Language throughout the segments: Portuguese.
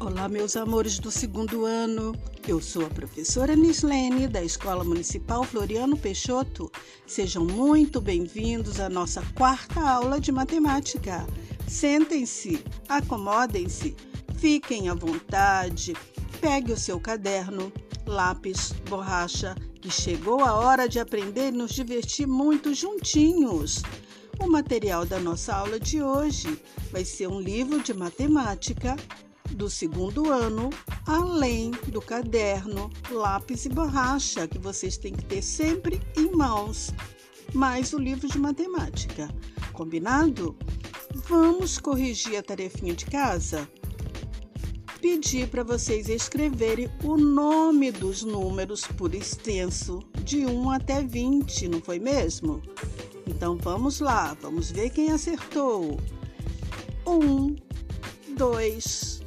Olá, meus amores do segundo ano. Eu sou a professora Nislene, da Escola Municipal Floriano Peixoto. Sejam muito bem-vindos à nossa quarta aula de matemática. Sentem-se, acomodem-se, fiquem à vontade, pegue o seu caderno, lápis, borracha, que chegou a hora de aprender e nos divertir muito juntinhos. O material da nossa aula de hoje vai ser um livro de matemática do segundo ano, além do caderno, lápis e borracha que vocês têm que ter sempre em mãos, mais o livro de matemática. Combinado? Vamos corrigir a tarefinha de casa? Pedir para vocês escreverem o nome dos números por extenso, de 1 até 20, não foi mesmo? Então vamos lá, vamos ver quem acertou. 1, 2,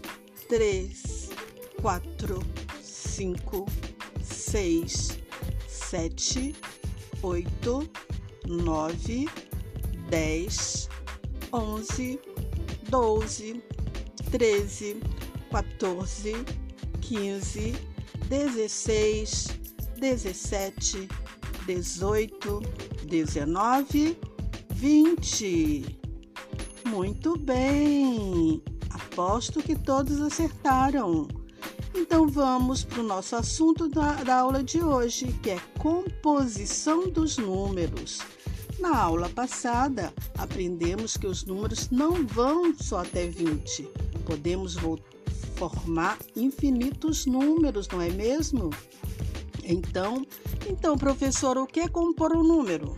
três, quatro, cinco, seis, sete, oito, nove, dez, onze, doze, treze, 14, 15, 16, 17, 18, 19, 20. Muito bem! Aposto que todos acertaram. Então vamos para o nosso assunto da, da, aula de hoje, que é composição dos números. Na aula passada, aprendemos que os números não vão só até 20. Podemos formar infinitos números, não é mesmo? Então, então, professor, o que é compor um número?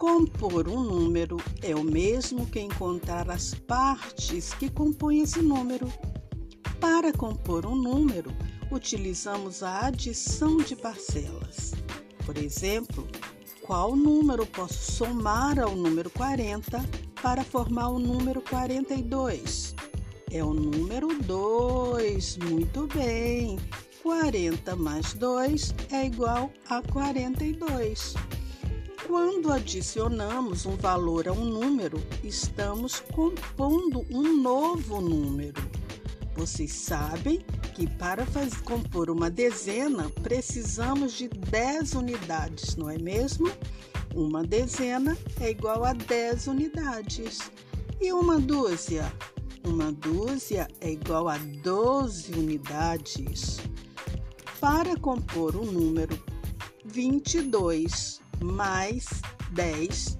Compor um número é o mesmo que encontrar as partes que compõem esse número. Para compor um número, utilizamos a adição de parcelas. Por exemplo, qual número posso somar ao número 40 para formar o número 42? É o número 2. Muito bem. 40 mais 2 é igual a 42. Quando adicionamos um valor a um número, estamos compondo um novo número. Vocês sabem que para fazer, compor uma dezena precisamos de 10 unidades, não é mesmo? Uma dezena é igual a 10 unidades. E uma dúzia? Uma dúzia é igual a 12 unidades. Para compor o número 22 mais 10,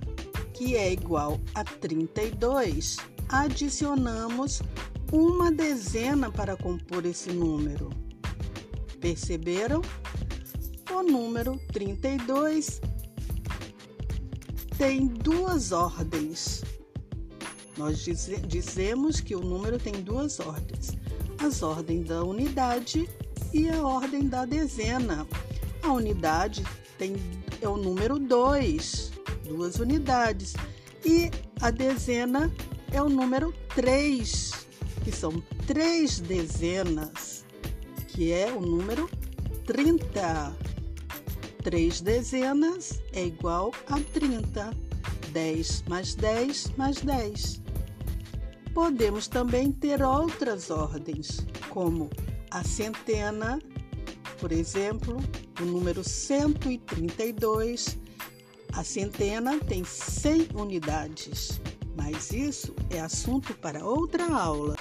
que é igual a 32, adicionamos uma dezena para compor esse número. Perceberam? O número 32 tem duas ordens. Nós dizemos que o número tem duas ordens: as ordens da unidade e a ordem da dezena. A unidade tem é o número 2, duas unidades. E a dezena é o número 3, que são três dezenas, que é o número 30. Três dezenas é igual a 30. 10 mais 10 mais 10. Podemos também ter outras ordens, como a centena, por exemplo, o número 132. A centena tem 100 unidades, mas isso é assunto para outra aula.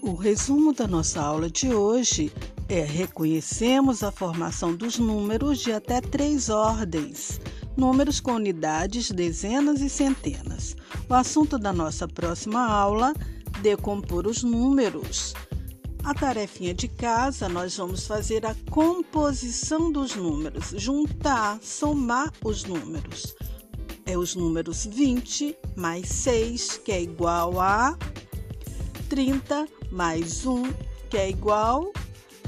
O resumo da nossa aula de hoje é: reconhecemos a formação dos números de até três ordens, números com unidades, dezenas e centenas. O assunto da nossa próxima aula: decompor os números. A tarefinha de casa, nós vamos fazer a composição dos números, juntar, somar os números. É os números 20 mais 6, que é igual a 30 mais 1, que é igual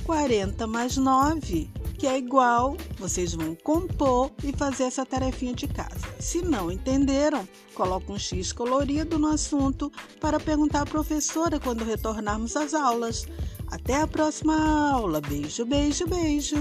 40 mais 9, que é igual. Vocês vão compor e fazer essa tarefinha de casa. Se não entenderam, coloque um X colorido no assunto para perguntar à professora quando retornarmos às aulas. Até a próxima aula. Beijo, beijo, beijo.